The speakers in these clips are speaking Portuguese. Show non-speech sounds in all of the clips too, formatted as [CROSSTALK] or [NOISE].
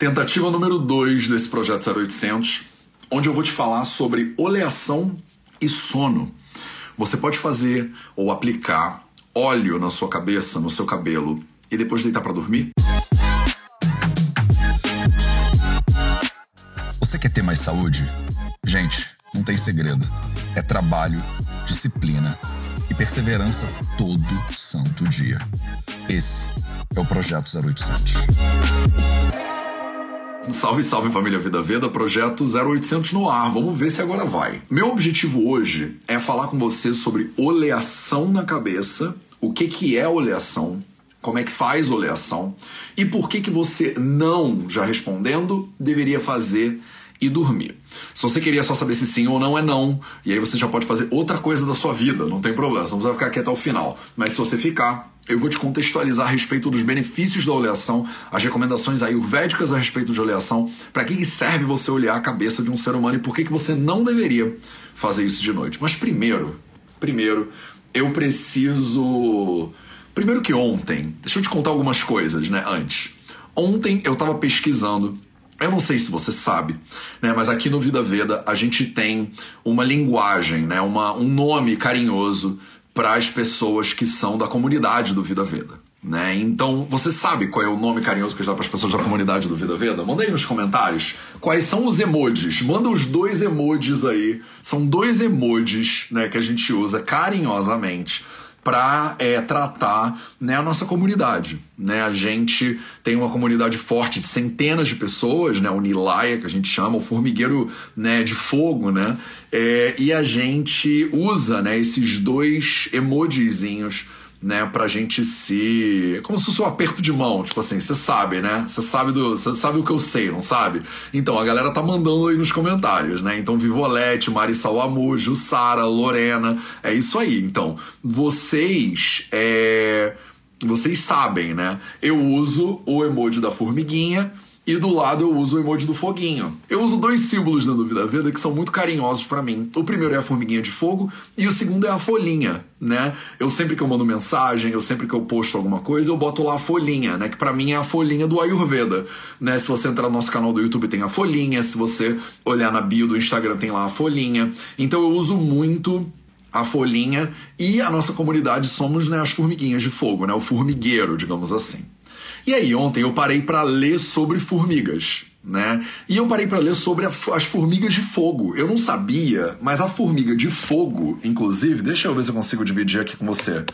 Tentativa número 2 desse projeto 0800, onde eu vou te falar sobre oleação e sono. Você pode fazer ou aplicar óleo na sua cabeça, no seu cabelo e depois deitar para dormir? Você quer ter mais saúde? Gente, não tem segredo. É trabalho, disciplina e perseverança todo santo dia. Esse é o Projeto 0800. Salve, salve família Vida Veda, projeto 0800 no ar. Vamos ver se agora vai. Meu objetivo hoje é falar com você sobre oleação na cabeça, o que que é oleação, como é que faz oleação e por que que você não, já respondendo, deveria fazer e dormir. Se você queria só saber se sim ou não é não, e aí você já pode fazer outra coisa da sua vida, não tem problema, você não precisa ficar aqui até o final. Mas se você ficar, eu vou te contextualizar a respeito dos benefícios da oleação, as recomendações ayurvédicas a respeito de oleação, para que serve você olhar a cabeça de um ser humano e por que, que você não deveria fazer isso de noite. Mas primeiro, primeiro, eu preciso. Primeiro que ontem, deixa eu te contar algumas coisas, né, antes. Ontem eu tava pesquisando eu não sei se você sabe, né, mas aqui no Vida Veda a gente tem uma linguagem, né, uma, um nome carinhoso para as pessoas que são da comunidade do Vida Veda. Né? Então, você sabe qual é o nome carinhoso que a gente dá para as pessoas da comunidade do Vida Veda? Manda aí nos comentários quais são os emojis. Manda os dois emojis aí. São dois emojis né, que a gente usa carinhosamente para é, tratar né, a nossa comunidade. Né? A gente tem uma comunidade forte de centenas de pessoas, né? o Nilaya, que a gente chama, o formigueiro né, de fogo, né? É, e a gente usa né, esses dois emojizinhos né, pra gente se. Como se fosse um aperto de mão, tipo assim, você sabe, né? Você sabe do. Você sabe o que eu sei, não sabe? Então, a galera tá mandando aí nos comentários, né? Então, Vivolete, Marissa Wamujo, Sara, Lorena, é isso aí. Então, vocês. É... Vocês sabem, né? Eu uso o emoji da formiguinha e do lado eu uso o emoji do foguinho. Eu uso dois símbolos na Dúvida Veda que são muito carinhosos para mim. O primeiro é a formiguinha de fogo e o segundo é a folhinha, né? Eu sempre que eu mando mensagem, eu sempre que eu posto alguma coisa, eu boto lá a folhinha, né? Que para mim é a folhinha do Ayurveda, né? Se você entrar no nosso canal do YouTube tem a folhinha, se você olhar na bio do Instagram tem lá a folhinha. Então eu uso muito a folhinha e a nossa comunidade somos né, as formiguinhas de fogo, né? O formigueiro, digamos assim. E aí, ontem eu parei para ler sobre formigas. Né? E eu parei para ler sobre a, as formigas de fogo. Eu não sabia, mas a formiga de fogo, inclusive, deixa eu ver se eu consigo dividir aqui com você.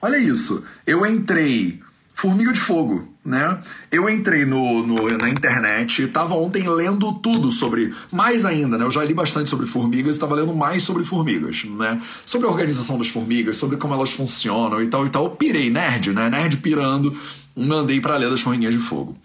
Olha isso. Eu entrei Formiga de Fogo, né? Eu entrei no, no, na internet, tava ontem lendo tudo sobre, mais ainda, né? Eu já li bastante sobre formigas e tava lendo mais sobre formigas, né? Sobre a organização das formigas, sobre como elas funcionam e tal e tal. Eu pirei, nerd, né? Nerd pirando mandei para ler das formiguinhas de fogo.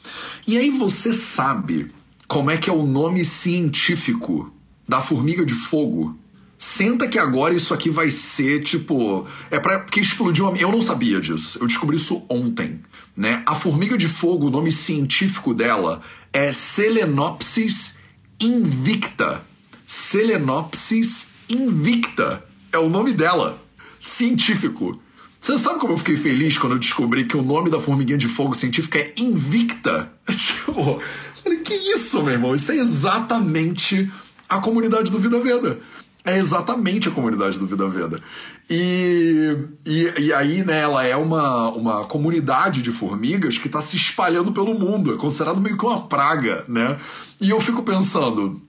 E aí você sabe como é que é o nome científico da formiga de fogo? Senta que agora isso aqui vai ser tipo. É para que explodiu a Eu não sabia disso. Eu descobri isso ontem. Né? A formiga de fogo, o nome científico dela é Selenopsis invicta. Selenopsis invicta é o nome dela. Científico. Você sabe como eu fiquei feliz quando eu descobri que o nome da formiguinha de fogo científica é Invicta? [LAUGHS] Tipo, falei, que isso, meu irmão? Isso é exatamente a comunidade do Vida Veda. É exatamente a comunidade do Vida Veda. E, e, e, aí, né, ela é uma, uma comunidade de formigas que está se espalhando pelo mundo. É considerado meio que uma praga, né? E eu fico pensando,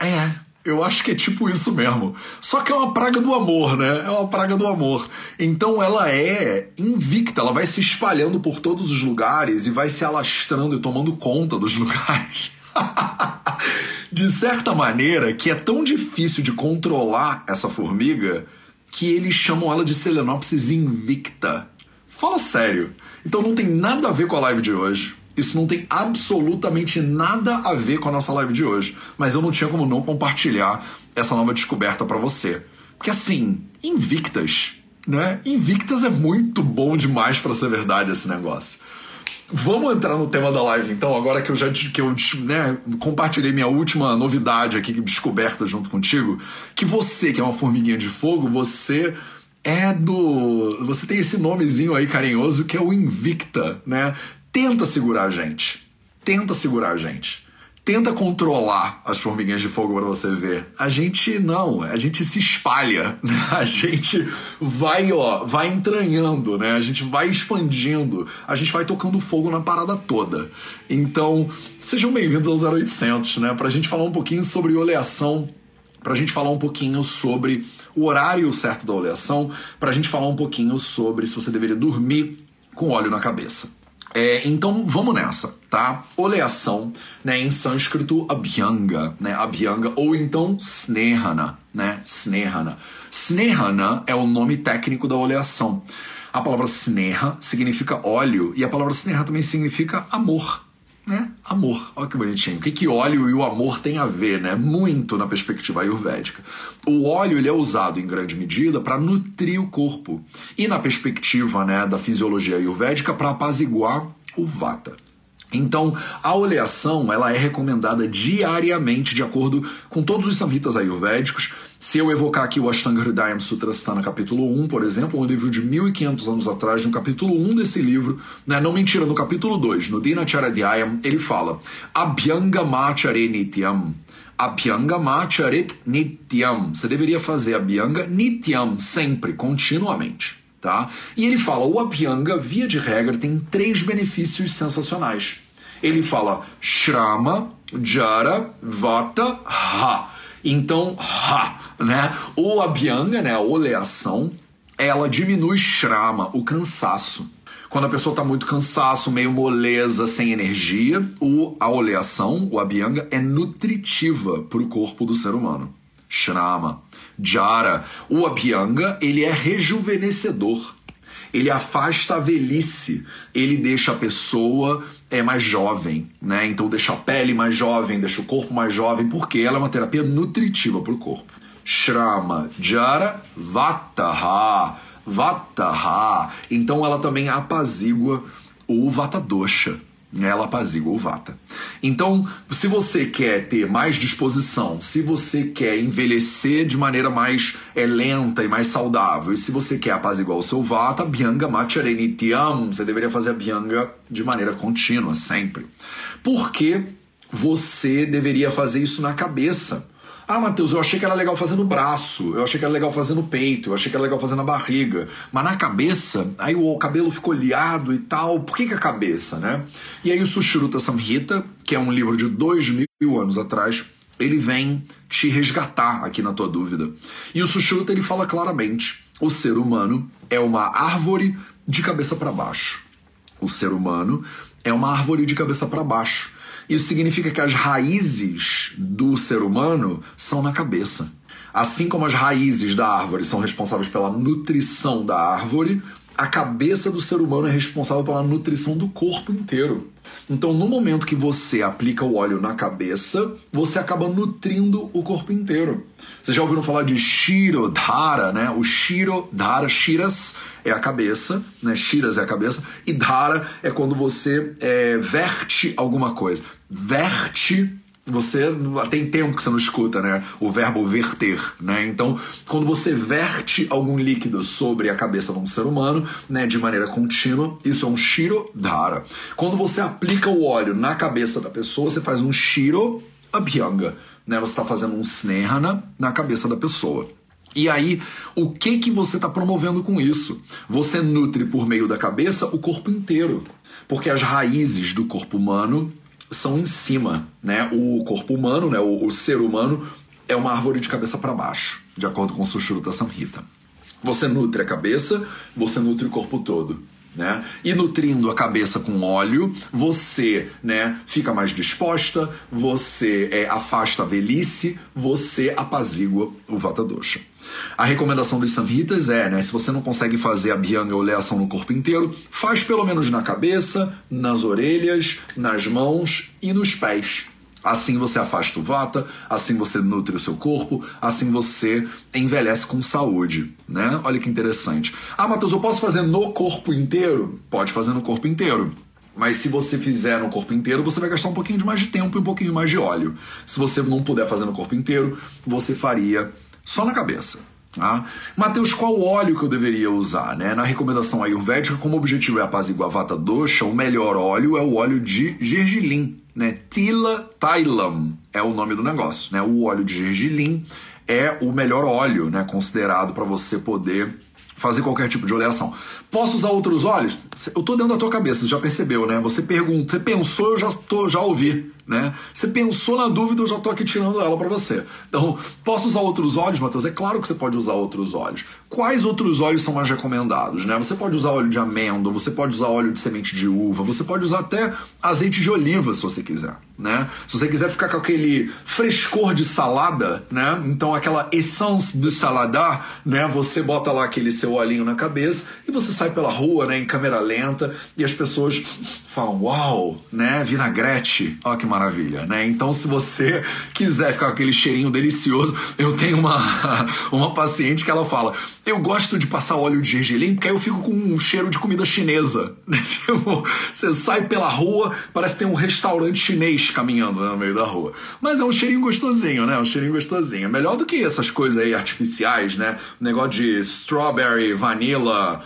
é, eu acho que é tipo isso mesmo. Só que é uma praga do amor, né? É uma praga do amor. Então ela é invicta, ela vai se espalhando por todos os lugares e vai se alastrando e tomando conta dos [LAUGHS] lugares. de certa maneira, que é tão difícil de controlar essa formiga que eles chamam ela de Selenopsis invicta. Fala sério. Então não tem nada a ver com a live de hoje. Isso não tem absolutamente nada a ver com a nossa live de hoje, mas eu não tinha como não compartilhar essa nova descoberta para você. Porque assim, invictas, né? Invictas é muito bom demais para ser verdade esse negócio. Vamos entrar no tema da live então, agora que eu já que eu, né, compartilhei minha última novidade aqui, descoberta junto contigo, que você, que é uma formiguinha de fogo, você é do. Você tem esse nomezinho aí carinhoso que é o Invicta, né? Tenta segurar a gente. tenta segurar a gente. Tenta controlar as formiguinhas de fogo para você ver. A gente não, a gente se espalha, [LAUGHS] né? a gente vai, ó, vai entranhando, né? A gente vai expandindo, a gente vai tocando fogo na parada toda. Então, sejam bem-vindos ao 0800, né? Pra gente falar um pouquinho sobre oleação, pra gente falar um pouquinho sobre o horário certo da oleação, pra gente falar um pouquinho sobre se você deveria dormir com óleo na cabeça. É, então vamos nessa, tá? Oleação, né, em sânscrito abhyanga, né, abhyanga ou então snehana, né, snehana. Snehana é o nome técnico da oleação. A palavra sneha significa óleo e a palavra sneha também significa amor? Amor. Olha que bonitinho. O que, que óleo e o amor têm a ver, né? Muito na perspectiva ayurvédica. O óleo ele é usado em grande medida para nutrir o corpo e na perspectiva, né, da fisiologia ayurvédica para apaziguar o vata. Então, a oleação ela é recomendada diariamente de acordo com todos os samhitas ayurvédicos. Se eu evocar aqui o Ashtanga Hridayam Sutrasthana capítulo 1, por exemplo, um livro de 1500 anos atrás, no capítulo 1 desse livro, né, não mentira, no capítulo 2, no Dinacharya ele fala Abhyanga Machare Nityam. Abhyanga Macharet Nityam. Você deveria fazer Abhyanga Nityam, sempre, continuamente. Tá? E ele fala: o Abhyanga, via de regra, tem três benefícios sensacionais. Ele fala Shrama, Jara, Vata, Ha. Então, Ha, né? O Abhyanga, né, a oleação, ela diminui Shrama, o cansaço. Quando a pessoa está muito cansaço, meio moleza, sem energia, o, a oleação, o Abhyanga, é nutritiva para o corpo do ser humano. Shrama. Jara. O Abhyanga, ele é rejuvenescedor. Ele afasta a velhice, ele deixa a pessoa é mais jovem, né? Então deixa a pele mais jovem, deixa o corpo mais jovem, porque ela é uma terapia nutritiva para o corpo. Shrama, Jara, Vataha, Vataha. Então ela também apazigua o Vata Dosha ela apazigua o vata. Então, se você quer ter mais disposição, se você quer envelhecer de maneira mais é, lenta e mais saudável, e se você quer apaziguar o seu vata, Bhyanga Macharenitiam, você deveria fazer a Bhyanga de maneira contínua, sempre. Por que você deveria fazer isso na cabeça? Ah, Matheus, eu achei que era legal fazer no braço, eu achei que era legal fazer no peito, eu achei que era legal fazer na barriga. Mas na cabeça, aí o cabelo ficou liado e tal. Por que, que a cabeça, né? E aí o Sushruta Samhita, que é um livro de dois mil anos atrás, ele vem te resgatar aqui na tua dúvida. E o Sushruta ele fala claramente: o ser humano é uma árvore de cabeça para baixo. O ser humano é uma árvore de cabeça para baixo. Isso significa que as raízes do ser humano são na cabeça. Assim como as raízes da árvore são responsáveis pela nutrição da árvore, a cabeça do ser humano é responsável pela nutrição do corpo inteiro. Então, no momento que você aplica o óleo na cabeça, você acaba nutrindo o corpo inteiro. Vocês já ouviram falar de Shirodhara, né? O Shirodhara, Shiras é a cabeça, né? Shiras é a cabeça, e Dhara é quando você é, verte alguma coisa. Verte você tem tempo que você não escuta, né? O verbo verter, né? Então, quando você verte algum líquido sobre a cabeça de um ser humano, né, de maneira contínua, isso é um shiro dhara. Quando você aplica o óleo na cabeça da pessoa, você faz um shiro abhyanga, né? Você está fazendo um snehana na cabeça da pessoa. E aí, o que que você está promovendo com isso? Você nutre por meio da cabeça o corpo inteiro, porque as raízes do corpo humano são em cima, né? O corpo humano, né? O, o ser humano é uma árvore de cabeça para baixo, de acordo com o Sushruta Samhita. Você nutre a cabeça, você nutre o corpo todo. Né? E nutrindo a cabeça com óleo, você né, fica mais disposta, você é, afasta a velhice, você apazigua o Vata Dosha. A recomendação dos Samhitas é, né, se você não consegue fazer a Bhyanga oleação no corpo inteiro, faz pelo menos na cabeça, nas orelhas, nas mãos e nos pés. Assim você afasta o vata, assim você nutre o seu corpo, assim você envelhece com saúde, né? Olha que interessante. Ah, Matheus, eu posso fazer no corpo inteiro? Pode fazer no corpo inteiro. Mas se você fizer no corpo inteiro, você vai gastar um pouquinho de mais de tempo e um pouquinho mais de óleo. Se você não puder fazer no corpo inteiro, você faria só na cabeça. Ah, Mateus, qual óleo que eu deveria usar? Né? Na recomendação ayurvédica, como objetivo é apaziguar a vata dosha, o melhor óleo é o óleo de gergelim, né? Tila Thailam é o nome do negócio, né? O óleo de gergelim é o melhor óleo, né? Considerado para você poder fazer qualquer tipo de oleação. Posso usar outros óleos? Eu tô dentro da tua cabeça, já percebeu, né? Você pergunta, você pensou, eu já tô, já ouvi né? Você pensou na dúvida, eu já tô aqui tirando ela para você. Então, posso usar outros óleos, Matheus? É claro que você pode usar outros óleos. Quais outros óleos são mais recomendados, né? Você pode usar óleo de amêndoa, você pode usar óleo de semente de uva, você pode usar até azeite de oliva, se você quiser, né? Se você quiser ficar com aquele frescor de salada, né? Então, aquela essence do saladar, né? Você bota lá aquele seu olhinho na cabeça e você sai pela rua, né? Em câmera lenta e as pessoas falam, uau, né? Vinagrete, olha que maravilha, né? Então, se você quiser ficar com aquele cheirinho delicioso, eu tenho uma, [LAUGHS] uma paciente que ela fala: eu gosto de passar óleo de gergelim porque aí eu fico com um cheiro de comida chinesa. [LAUGHS] Né? Tipo, você sai pela rua, parece que tem um restaurante chinês caminhando né, no meio da rua. Mas é um cheirinho gostosinho, né? Um cheirinho gostosinho. Melhor do que essas coisas aí artificiais, né? Negócio de strawberry, vanilla,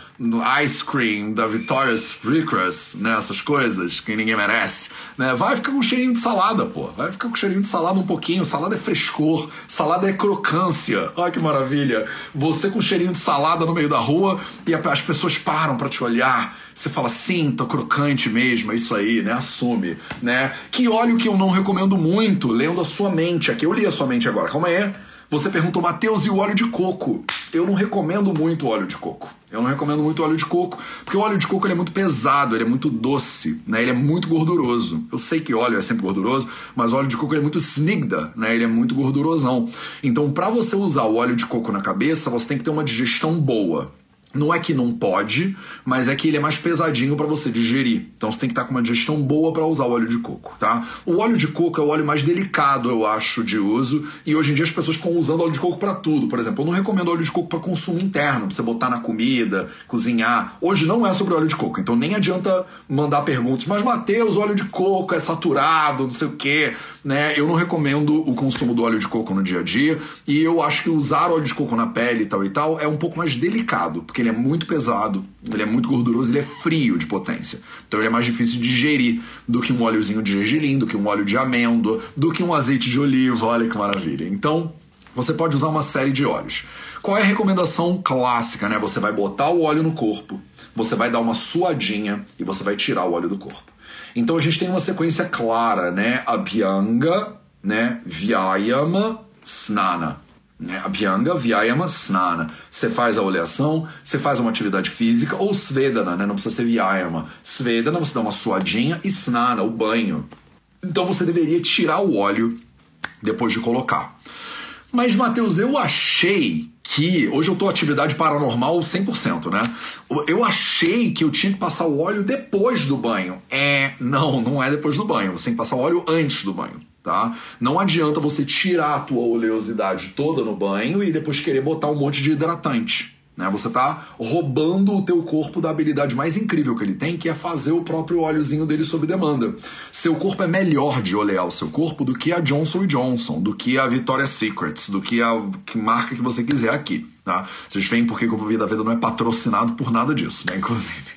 ice cream da Victoria's Secret, né? Essas coisas que ninguém merece, né? Vai ficar com cheirinho de salada, pô. Vai ficar com cheirinho de salada um pouquinho. Salada é frescor, salada é crocância. Olha que maravilha. Você com cheirinho salada no meio da rua e as pessoas param para te olhar. Você fala, sim, tô crocante mesmo, é isso aí, né? Assume, né? Que óleo que eu não recomendo muito, lendo a sua mente. Aqui eu li a sua mente agora, calma aí. Você perguntou, Matheus, e o óleo de coco? Eu não recomendo muito óleo de coco. Eu não recomendo muito óleo de coco, porque o óleo de coco ele é muito pesado, ele é muito doce, né? Ele é muito gorduroso. Eu sei que óleo é sempre gorduroso, mas óleo de coco é muito snigda, né? Ele é muito gordurosão. Então, para você usar o óleo de coco na cabeça, você tem que ter uma digestão boa. Não é que não pode, mas é que ele é mais pesadinho para você digerir. Então você tem que estar tá com uma digestão boa para usar o óleo de coco, tá? O óleo de coco é o óleo mais delicado, eu acho, de uso. E hoje em dia as pessoas ficam usando óleo de coco para tudo. Por exemplo, eu não recomendo óleo de coco para consumo interno, pra você botar na comida, cozinhar. Hoje não é sobre óleo de coco, então nem adianta mandar perguntas. Mas Mateus, óleo de coco é saturado, não sei o quê né? Eu não recomendo o consumo do óleo de coco no dia a dia e eu acho que usar óleo de coco na pele e tal e tal é um pouco mais delicado, porque ele é muito pesado, ele é muito gorduroso, ele é frio de potência. Então ele é mais difícil de digerir do que um óleozinho de gergelim, do que um óleo de amêndoa, do que um azeite de oliva, olha que maravilha. Então, você pode usar uma série de óleos. Qual é a recomendação clássica, né? Você vai botar o óleo no corpo, você vai dar uma suadinha e você vai tirar o óleo do corpo. Então a gente tem uma sequência clara, né? Abhyanga, né? Vyayama, Snana. Né? Abhyanga, Vyayama, Snana. Você faz a oleação, você faz uma atividade física, ou Svedana, né? Não precisa ser Vyayama. Svedana, você dá uma suadinha, e Snana, o banho. Então você deveria tirar o óleo depois de colocar. Mas, Matheus, eu achei que. Hoje eu tô atividade paranormal 100%, né? Eu achei que eu tinha que passar o óleo depois do banho. É. Não, não é depois do banho. Você tem que passar o óleo antes do banho. Tá? Não adianta você tirar a tua oleosidade toda no banho e depois querer botar um monte de hidratante. Né? Você está roubando o teu corpo da habilidade mais incrível que ele tem, que é fazer o próprio óleozinho dele sob demanda. Seu corpo é melhor de olear o seu corpo do que a Johnson Johnson, do que a Victoria's Secrets, do que a que marca que você quiser aqui. Tá? Vocês veem porque o Vida Vida não é patrocinado por nada disso, né? [LAUGHS] Inclusive.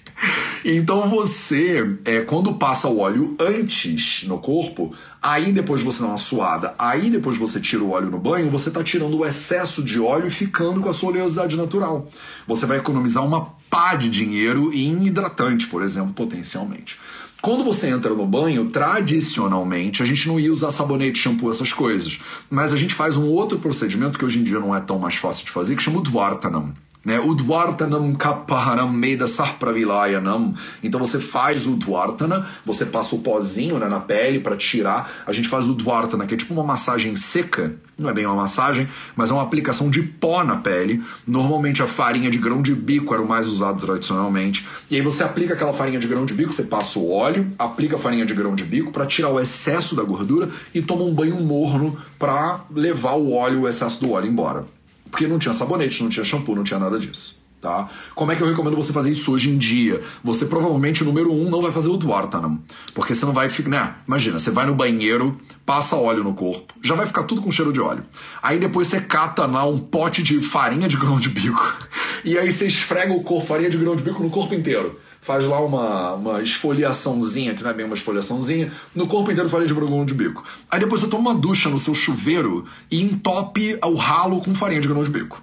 Então você, é, quando passa o óleo antes no corpo, aí depois você dá uma suada, aí depois você tira o óleo no banho, você está tirando o excesso de óleo e ficando com a sua oleosidade natural. Você vai economizar uma pá de dinheiro em hidratante, por exemplo, potencialmente. Quando você entra no banho, tradicionalmente, a gente não ia usar sabonete, shampoo, essas coisas. Mas a gente faz um outro procedimento que hoje em dia não é tão mais fácil de fazer, que chama o Dwartanam. Né? O Dwartanam Kapaharam Meda Sarpravilayanam. Então você faz o Dwartana, você passa o pozinho né, na pele para tirar. A gente faz o Dwartana, que é tipo uma massagem seca. Não é bem uma massagem, mas é uma aplicação de pó na pele. Normalmente a farinha de grão de bico era o mais usado tradicionalmente. E aí você aplica aquela farinha de grão de bico, você passa o óleo, aplica a farinha de grão de bico para tirar o excesso da gordura e toma um banho morno para levar o óleo, o excesso do óleo embora. Porque não tinha sabonete, não tinha shampoo, não tinha nada disso. Tá? Como é que eu recomendo você fazer isso hoje em dia? Você provavelmente, número um, não vai fazer o Dwartanam. Porque você não vai ficar. Né? Imagina, você vai no banheiro, passa óleo no corpo, já vai ficar tudo com cheiro de óleo. Aí depois você cata lá um pote de farinha de grão de bico. [LAUGHS] E aí você esfrega o corpo, farinha de grão de bico no corpo inteiro. Faz lá uma, uma esfoliaçãozinha, que não é bem uma esfoliaçãozinha, no corpo inteiro farinha de grão de bico. Aí depois você toma uma ducha no seu chuveiro e entope o ralo com farinha de grão de bico.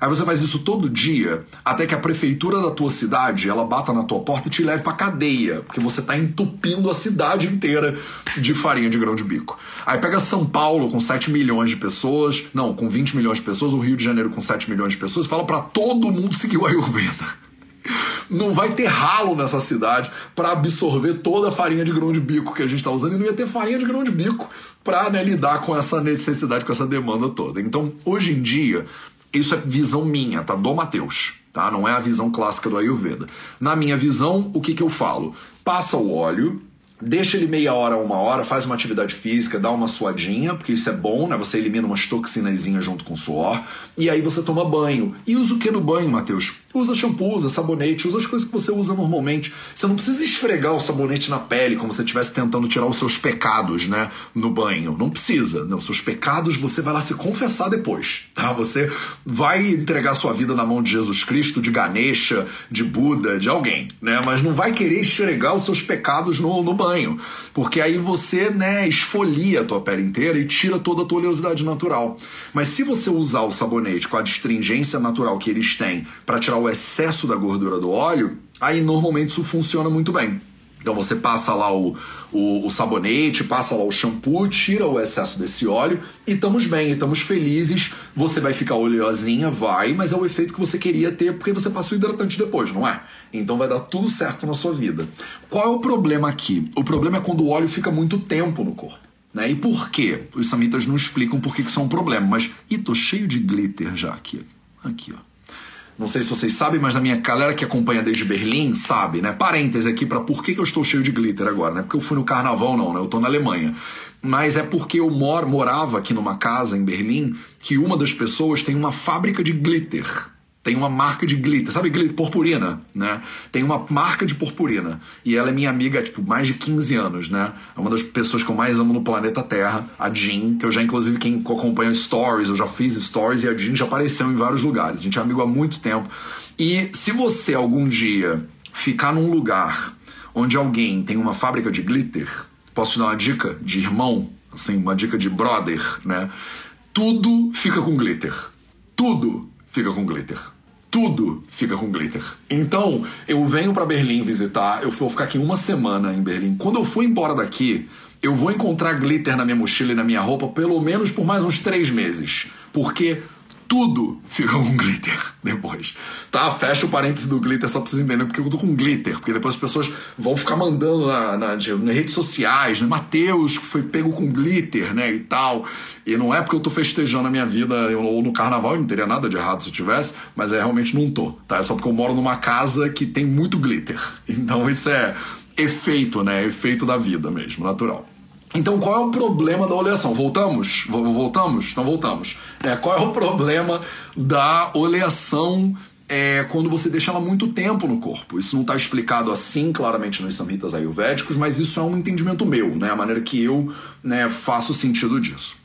Aí você faz isso todo dia, até que a prefeitura da tua cidade, ela bata na tua porta e te leve pra cadeia, porque você tá entupindo a cidade inteira de farinha de grão de bico. Aí pega São Paulo com 7 milhões de pessoas, não, com 20 milhões de pessoas, o Rio de Janeiro com 7 milhões de pessoas, fala para todo mundo seguir o Ayurveda. Não vai ter ralo nessa cidade para absorver toda a farinha de grão de bico que a gente está usando e não ia ter farinha de grão de bico para né, lidar com essa necessidade, com essa demanda toda. Então, hoje em dia, isso é visão minha, tá? Do Mateus, tá? Não é a visão clássica do Ayurveda. Na minha visão, o que, que eu falo? Passa o óleo, deixa ele meia hora, uma hora, faz uma atividade física, dá uma suadinha, porque isso é bom, né? Você elimina umas toxinazinhas junto com o suor. E aí você toma banho. E usa o que no banho, Matheus? Usa shampoo, usa sabonete, usa as coisas que você usa normalmente. Você não precisa esfregar o sabonete na pele como se você estivesse tentando tirar os seus pecados, né? No banho. Não precisa. Não, seus pecados você vai lá se confessar depois, tá? Você vai entregar sua vida na mão de Jesus Cristo, de Ganesha, de Buda, de alguém, né? Mas não vai querer esfregar os seus pecados no, no banho. Porque aí você, né, esfolia a tua pele inteira e tira toda a tua oleosidade natural. Mas se você usar o sabonete com a astringência natural que eles têm para tirar o excesso da gordura do óleo, aí normalmente isso funciona muito bem. Então você passa lá o, o, o, sabonete, passa lá o shampoo, tira o excesso desse óleo e estamos bem, estamos felizes. Você vai ficar oleosinha, vai, mas é o efeito que você queria ter porque você passa o hidratante depois, não é? Então vai dar tudo certo na sua vida. Qual é o problema aqui? O problema é quando o óleo fica muito tempo no corpo. Né? E por quê? Os samitas não explicam por que isso é um problema, mas. Ih, tô cheio de glitter já aqui. Aqui, ó. Não sei se vocês sabem, mas a minha galera que acompanha desde Berlim sabe, né? Parêntese aqui para por que, que eu estou cheio de glitter agora, né? Porque eu fui no carnaval, não, né? Eu tô na Alemanha. Mas é porque eu mor morava aqui numa casa em Berlim que uma das pessoas tem uma fábrica de glitter tem uma marca de glitter, sabe glitter? Purpurina, né? Tem uma marca de purpurina. E ela é minha amiga tipo, mais de 15 anos, né? É uma das pessoas que eu mais amo no planeta Terra, a Jean, que eu já, inclusive, quem acompanha stories, eu já fiz stories e a Jean já apareceu em vários lugares. A gente é amigo há muito tempo. E se você algum dia ficar num lugar onde alguém tem uma fábrica de glitter, posso te dar uma dica de irmão, assim, uma dica de brother, né? Tudo fica com glitter. Tudo fica com glitter. Tudo fica com glitter. Então, eu venho para Berlim visitar, eu vou ficar aqui uma semana em Berlim. Quando eu for embora daqui, eu vou encontrar glitter na minha mochila e na minha roupa pelo menos por mais uns três meses. Porque tudo fica com glitter depois. Tá? Fecha o parênteses do glitter só pra vocês entenderem porque eu tô com glitter. Porque depois as pessoas vão ficar mandando na, na, nas redes sociais, né? Mateus foi pego com glitter, né? E tal. E não é porque eu tô festejando a minha vida ou no carnaval, não teria nada de errado se eu tivesse, mas é realmente não tô, tá? É só porque eu moro numa casa que tem muito glitter. Então isso é efeito, né? Efeito da vida mesmo, natural. Então, qual é o problema da oleação? Voltamos? Voltamos? Então, voltamos. É, qual é o problema da oleação é, quando você deixa ela muito tempo no corpo? Isso não está explicado assim claramente nos samhitas ayurvédicos, mas isso é um entendimento meu, né? A maneira que eu né, faço sentido disso.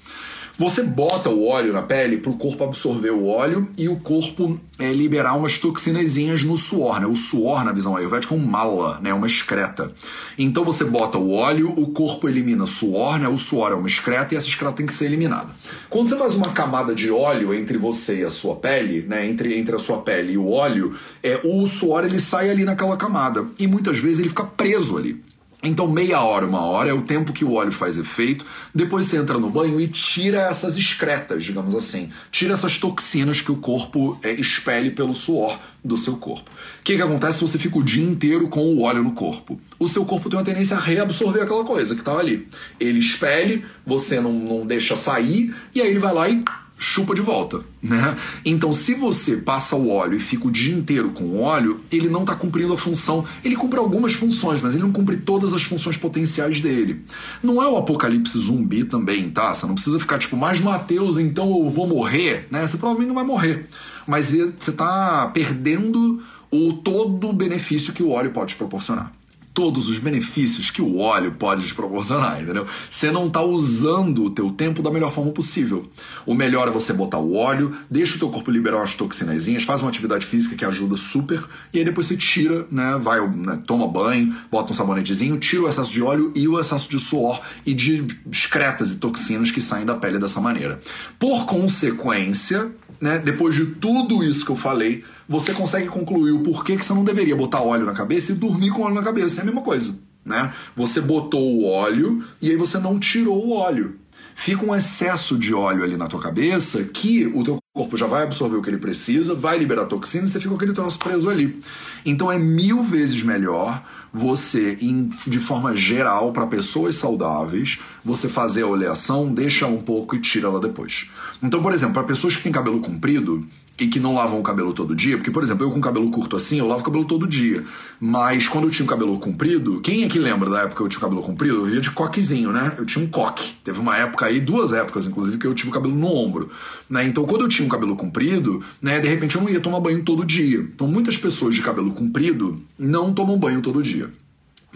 Você bota o óleo na pele para o corpo absorver o óleo e o corpo é, liberar umas toxinazinhas no suor. Né? O suor, na visão ayurvédica, é um mala, né? uma excreta. Então você bota o óleo, o corpo elimina suor, né? o suor é uma excreta e essa excreta tem que ser eliminada. Quando você faz uma camada de óleo entre você e a sua pele, né? entre, entre a sua pele e o óleo, é, o suor ele sai ali naquela camada e muitas vezes ele fica preso ali. Então, meia hora, uma hora é o tempo que o óleo faz efeito. Depois você entra no banho e tira essas excretas, digamos assim. Tira essas toxinas que o corpo é, expele pelo suor do seu corpo. O que, que acontece se você fica o dia inteiro com o óleo no corpo? O seu corpo tem uma tendência a reabsorver aquela coisa que estava ali. Ele expele, você não, não deixa sair, e aí ele vai lá e chupa de volta, né? Então, se você passa o óleo e fica o dia inteiro com o óleo, ele não está cumprindo a função. Ele cumpre algumas funções, mas ele não cumpre todas as funções potenciais dele. Não é o apocalipse zumbi também, tá? Você não precisa ficar tipo, mais Mateus, então eu vou morrer, né? Você provavelmente não vai morrer, mas você está perdendo o todo o benefício que o óleo pode te proporcionar todos os benefícios que o óleo pode te proporcionar, entendeu? Você não está usando o teu tempo da melhor forma possível. O melhor é você botar o óleo, deixa o teu corpo liberar umas toxinazinhas, faz uma atividade física que ajuda super, e aí depois você tira, né, vai, né, toma banho, bota um sabonetezinho, tira o excesso de óleo e o excesso de suor e de excretas e toxinas que saem da pele dessa maneira. Por consequência, né, depois de tudo isso que eu falei, você consegue concluir o porquê que você não deveria botar óleo na cabeça e dormir com óleo na cabeça. É a mesma coisa. Né? Você botou o óleo e aí você não tirou o óleo. Fica um excesso de óleo ali na tua cabeça que o teu corpo já vai absorver o que ele precisa, vai liberar toxina e você fica com aquele troço preso ali. Então é mil vezes melhor você, de forma geral, para pessoas saudáveis, você fazer a oleação, deixa um pouco e tira ela depois. Então, por exemplo, para pessoas que têm cabelo comprido, e que não lavam o cabelo todo dia, porque, por exemplo, eu com cabelo curto assim, eu lavo o cabelo todo dia. Mas quando eu tinha o cabelo comprido, quem é que lembra da época que eu tinha o cabelo comprido? Eu via de coquezinho, né? Eu tinha um coque. Teve uma época aí, duas épocas, inclusive, que eu tive o cabelo no ombro. Né? Então, quando eu tinha um cabelo comprido, né, de repente eu não ia tomar banho todo dia. Então, muitas pessoas de cabelo comprido não tomam banho todo dia.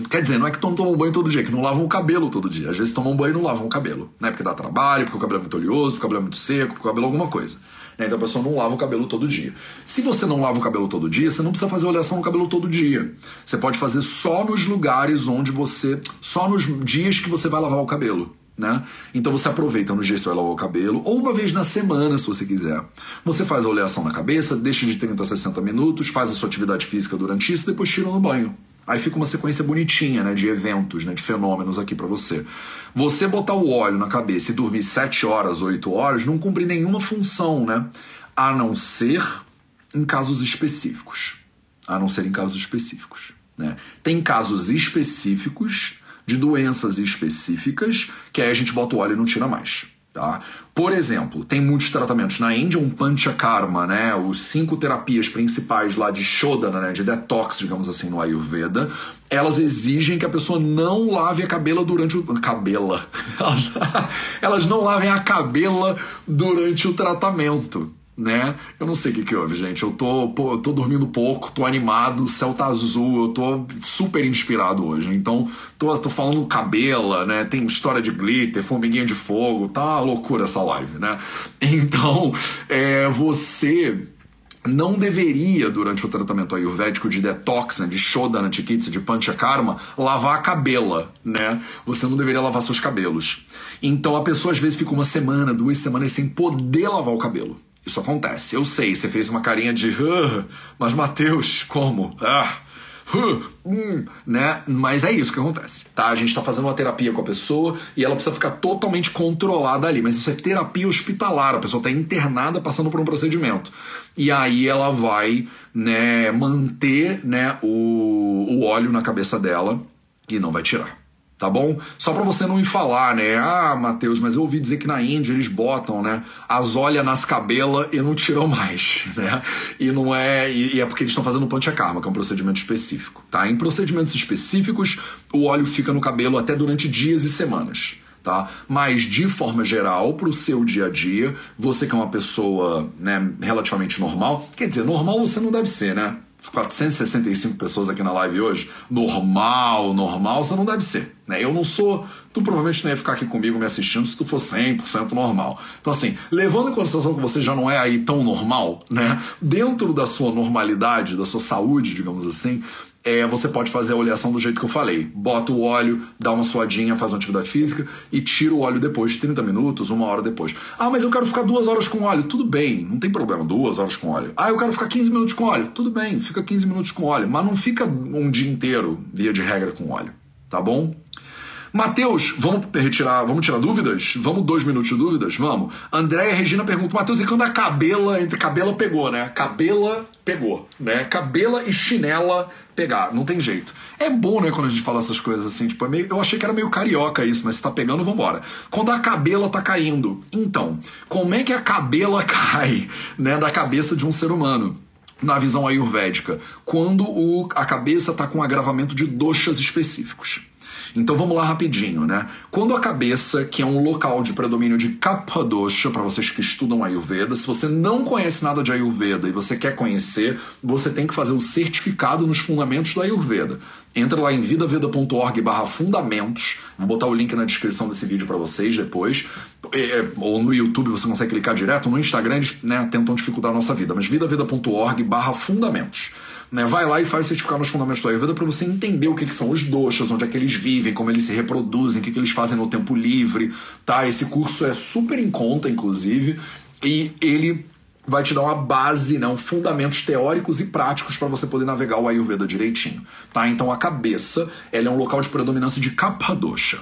Quer dizer, não é que tomam banho todo dia, é que não lavam o cabelo todo dia. Às vezes tomam banho e não lavam o cabelo, né? Porque dá trabalho, porque o cabelo é muito oleoso, porque o cabelo é muito seco, porque o cabelo é alguma coisa. Né? Então a pessoa não lava o cabelo todo dia. Se você não lava o cabelo todo dia, você não precisa fazer oleação no cabelo todo dia. Você pode fazer só nos lugares onde você. só nos dias que você vai lavar o cabelo. Né? Então você aproveita no dia que você vai lavar o cabelo, ou uma vez na semana, se você quiser. Você faz a oleação na cabeça, deixa de 30 a 60 minutos, faz a sua atividade física durante isso, depois tira no banho. Aí fica uma sequência bonitinha, né, de eventos, né, de fenômenos aqui para você. Você botar o óleo na cabeça e dormir 7 horas, 8 horas não cumpre nenhuma função, né? A não ser em casos específicos. A não ser em casos específicos, né? Tem casos específicos de doenças específicas que aí a gente bota o óleo e não tira mais. Tá? Por exemplo, tem muitos tratamentos na Índia, um Panchakarma, né? Os cinco terapias principais lá de Shodana, né? De detox, digamos assim, no Ayurveda. Elas exigem que a pessoa não lave a cabela durante o. Cabela. [LAUGHS] Elas, não lavem a cabela durante o tratamento né? Eu não sei o que, que houve, gente. Eu tô, pô, eu tô dormindo pouco, tô animado, o céu tá azul, eu tô super inspirado hoje. Então, tô, tô falando cabela, né? Tem história de glitter, formiguinha de fogo, tá uma loucura essa live, né? [LAUGHS] Então, é, você não deveria, durante o tratamento ayurvédico de detox, né, de Shodana, de Panchakarma, lavar a cabela, né? Você não deveria lavar seus cabelos. Então a pessoa às vezes fica uma semana, duas semanas sem poder lavar o cabelo. Isso acontece. Eu sei, você fez uma carinha de. Mas Mateus, como? Ah, hum, né? Mas é isso que acontece, tá? A gente tá fazendo uma terapia com a pessoa e ela precisa ficar totalmente controlada ali. Mas isso é terapia hospitalar, a pessoa tá internada passando por um procedimento. E aí ela vai, né, manter, né, o, o óleo na cabeça dela e não vai tirar tá bom? Só para você não me falar, né? Ah, Matheus, mas eu ouvi dizer que na Índia eles botam, né, as olhas nas cabelas e não tiram mais, [LAUGHS] né? E não é, e, é porque eles estão fazendo panchakarma, que é um procedimento específico, tá? Em procedimentos específicos, o óleo fica no cabelo até durante dias e semanas. Tá? Mas de forma geral, para o seu dia a dia, você que é uma pessoa né, relativamente normal, quer dizer, normal você não deve ser, né? 465 pessoas aqui na live hoje, normal, normal, você não deve ser. Né? Eu não sou. Tu provavelmente não ia ficar aqui comigo me assistindo se tu for 100% normal. Então, assim, levando em consideração que você já não é aí tão normal, né? Dentro da sua normalidade, da sua saúde, digamos assim, é, você pode fazer a oleação do jeito que eu falei. Bota o óleo, dá uma suadinha, faz uma atividade física e tira o óleo depois, 30 minutos, uma hora depois. Ah, mas eu quero ficar duas horas com óleo. Tudo bem, não tem problema, duas horas com óleo. Ah, eu quero ficar 15 minutos com óleo. Tudo bem, fica 15 minutos com óleo. Mas não fica um dia inteiro, via de regra, com óleo. Tá bom? Matheus, vamos retirar, vamos tirar dúvidas? Vamos dois minutos de dúvidas? Vamos. Andréia Regina pergunta, Matheus, e quando a cabela, entre cabela pegou, né? Cabela pegou, né? Cabela e chinela pegar, não tem jeito. É bom, né, quando a gente fala essas coisas assim, tipo, é meio, eu achei que era meio carioca isso, mas se tá pegando, vambora. Quando a cabela tá caindo. Então, como é que a cabela [LAUGHS] cai, né, da cabeça de um ser humano? Na visão ayurvédica, quando o, a cabeça tá com agravamento de doshas específicos. Então vamos lá rapidinho, né? Quando a cabeça, que é um local de predomínio de Kapha Dosha, para vocês que estudam Ayurveda, se você não conhece nada de Ayurveda e você quer conhecer, você tem que fazer o certificado nos fundamentos da Ayurveda. Entra lá em vidaveda.org barra fundamentos. Vou botar o link na descrição desse vídeo para vocês depois. É, é, ou no YouTube você consegue clicar direto. No Instagram eles né, tentam dificultar a nossa vida. Mas vidaveda.org barra fundamentos. Né? Vai lá e faz certificar nos fundamentos do Ayurveda para você entender o que, que, são os doshas, onde é que eles vivem, como eles se reproduzem, o que, que eles fazem no tempo livre. tá? Esse curso é super em conta, inclusive, e ele vai te dar uma base, né, um fundamentos teóricos e práticos para você poder navegar o Ayurveda direitinho, tá? Então a cabeça, ela é um local de predominância de Kapha dosha.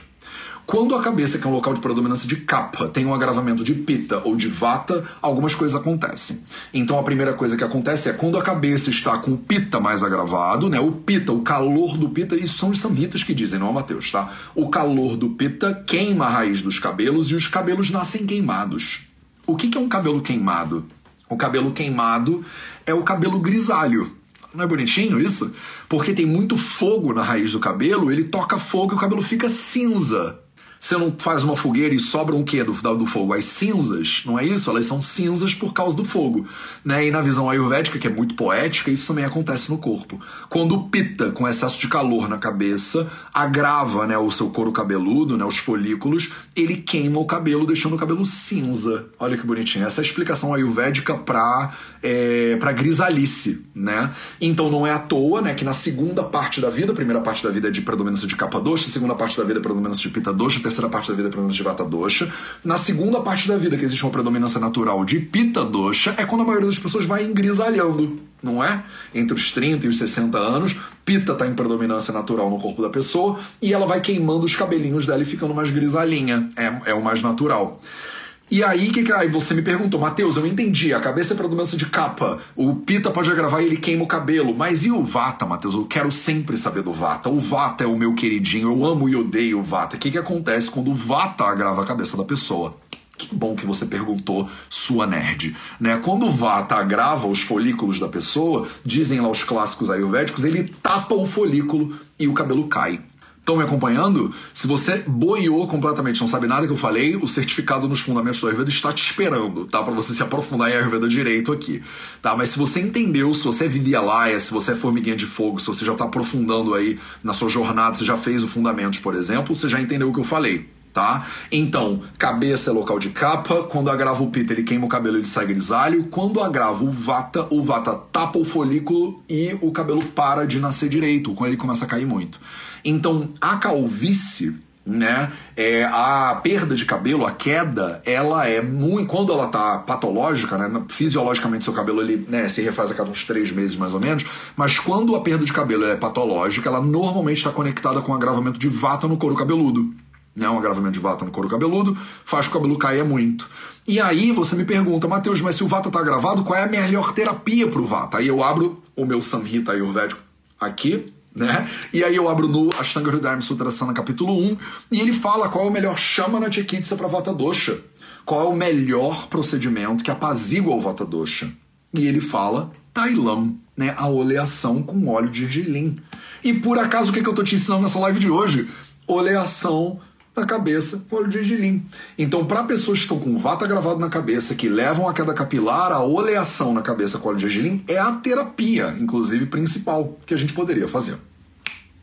Quando a cabeça, que é um local de predominância de capa, tem um agravamento de pita ou de vata, algumas coisas acontecem. Então a primeira coisa que acontece é quando a cabeça está com o pita mais agravado, né? O pita, o calor do pita, isso são os samhitas que dizem, não é Mateus, tá? O calor do pita queima a raiz dos cabelos e os cabelos nascem queimados. O que é um cabelo queimado? O cabelo queimado é o cabelo grisalho. Não é bonitinho isso? Porque tem muito fogo na raiz do cabelo, ele toca fogo e o cabelo fica cinza. Você não faz uma fogueira e sobra um quê do, do fogo? As cinzas, não é isso? Elas são cinzas por causa do fogo. Né? E na visão ayurvédica, que é muito poética, isso também acontece no corpo. Quando o pita, com excesso de calor na cabeça, agrava né, o seu couro cabeludo, né, os folículos, ele queima o cabelo, deixando o cabelo cinza. Olha que bonitinho. Essa é a explicação ayurvédica para é, grisalice. Né? Então não é à toa né, que na segunda parte da vida, a primeira parte da vida é de predominância de capa doxa, a segunda parte da vida é predominância de pita doxa, terceira parte da vida é predominância de vata dosha. Na segunda parte da vida, que existe uma predominância natural de pita dosha, é quando a maioria das pessoas vai engrisalhando, não é? Entre os 30 e os 60 anos, pita está em predominância natural no corpo da pessoa e ela vai queimando os cabelinhos dela e ficando mais grisalhinha. É, é o mais natural. E aí, que, aí você me perguntou, Matheus, eu entendi, a cabeça é predominância de capa, o Pita pode agravar e ele queima o cabelo, mas e o Vata, Matheus? Eu quero sempre saber do Vata. O Vata é o meu queridinho, eu amo e odeio o Vata. O que, que acontece quando o Vata agrava a cabeça da pessoa? Que bom que você perguntou, sua nerd. Né? Quando o Vata agrava os folículos da pessoa, dizem lá os clássicos ayurvédicos, ele tapa o folículo e o cabelo cai. Estão me acompanhando? Se você boiou completamente, não sabe nada que eu falei, o certificado nos fundamentos do Ayurveda está te esperando, tá? Para você se aprofundar em Ayurveda direito aqui, tá? Mas se você entendeu, se você é Vidyalaya, se você é formiguinha de fogo, se você já está aprofundando aí na sua jornada, você já fez o fundamentos, por exemplo, você já entendeu o que eu falei, tá? Então, cabeça é local de capa, quando agrava o pita ele queima o cabelo, ele sai grisalho, quando agrava o vata, o vata tapa o folículo e o cabelo para de nascer direito, quando ele começa a cair muito. Então, a calvície, né, é, a perda de cabelo, a queda, ela é muito. Quando ela tá patológica, né, fisiologicamente seu cabelo ele, né, se refaz a cada uns três meses mais ou menos, mas quando a perda de cabelo é patológica, ela normalmente está conectada com um agravamento de vata no couro cabeludo. Né, um agravamento de vata no couro cabeludo faz que o cabelo caia muito. E aí você me pergunta, Matheus, mas se o vata está agravado, qual é a melhor terapia para o vata? Aí eu abro o meu Samhita Ayurvédico aqui, né? E aí eu abro no Ashtanga Hridayam Sutrasana capítulo 1 e ele fala qual é o melhor Shamana Chikitsa para Vata Dosha. Qual é o melhor procedimento que apazigua o Vata Dosha. E ele fala Tailam, né? A oleação com óleo de gergelim. E por acaso o que, é que eu tô te ensinando nessa live de hoje? Oleação na cabeça com óleo de gergelim. Então, para pessoas que estão com vata gravado na cabeça, que levam a queda capilar, a oleação na cabeça com óleo de gergelim é a terapia, inclusive principal, que a gente poderia fazer.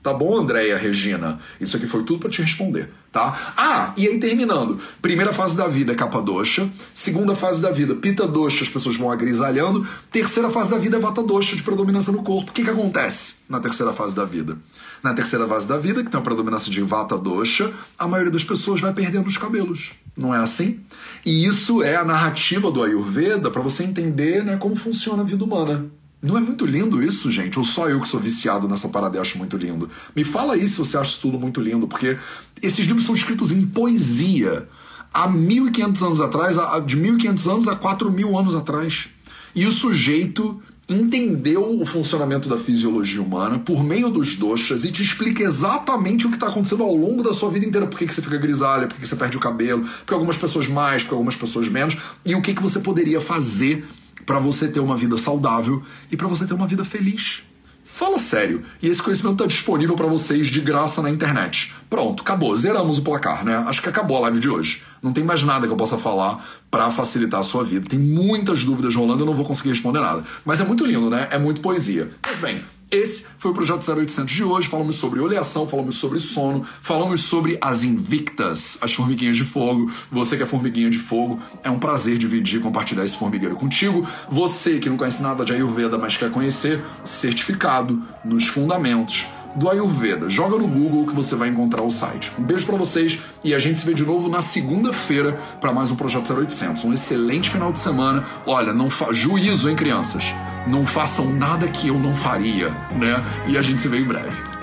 Tá bom, Andréia Regina? Isso aqui foi tudo para te responder, tá? Ah, e aí terminando. Primeira fase da vida é capa doxa. Segunda fase da vida, pita doxa, as pessoas vão agrisalhando. Terceira fase da vida é vata doxa, de predominância no corpo. O que, que acontece na terceira fase da vida? Na terceira fase da vida, que tem a predominância de vata doxa, a maioria das pessoas vai perdendo os cabelos. Não é assim? E isso é a narrativa do Ayurveda para você entender né, como funciona a vida humana. Não é muito lindo isso, gente? Ou só eu que sou viciado nessa parada e acho muito lindo? Me fala aí se você acha tudo muito lindo, porque esses livros são escritos em poesia há 1500 anos atrás, de 1500 anos a 4000 anos atrás. E o sujeito entendeu o funcionamento da fisiologia humana por meio dos doshas e te explica exatamente o que está acontecendo ao longo da sua vida inteira. Por que, que você fica grisalha, por que, que você perde o cabelo, por algumas pessoas mais, por algumas pessoas menos, e o que, que você poderia fazer para você ter uma vida saudável e para você ter uma vida feliz. Fala sério. E esse conhecimento está disponível para vocês de graça na internet. Pronto, acabou. Zeramos o placar, né? Acho que acabou a live de hoje. Não tem mais nada que eu possa falar para facilitar a sua vida. Tem muitas dúvidas rolando, eu não vou conseguir responder nada. Mas é muito lindo, né? É muito poesia. Mas bem, esse foi o Projeto 0800 de hoje. Falamos sobre oleação, falamos sobre sono, falamos sobre as invictas, as formiguinhas de fogo. Você que é formiguinha de fogo, é um prazer dividir e compartilhar esse formigueiro contigo. Você que não conhece nada de Ayurveda, mas quer conhecer, certificado nos fundamentos do Ayurveda. Joga no Google que você vai encontrar o site. Um beijo para vocês e a gente se vê de novo na segunda-feira para mais um Projeto 0800. Um excelente final de semana. Olha, não fa... juízo, hein, crianças? Não façam nada que eu não faria, né? E a gente se vê em breve.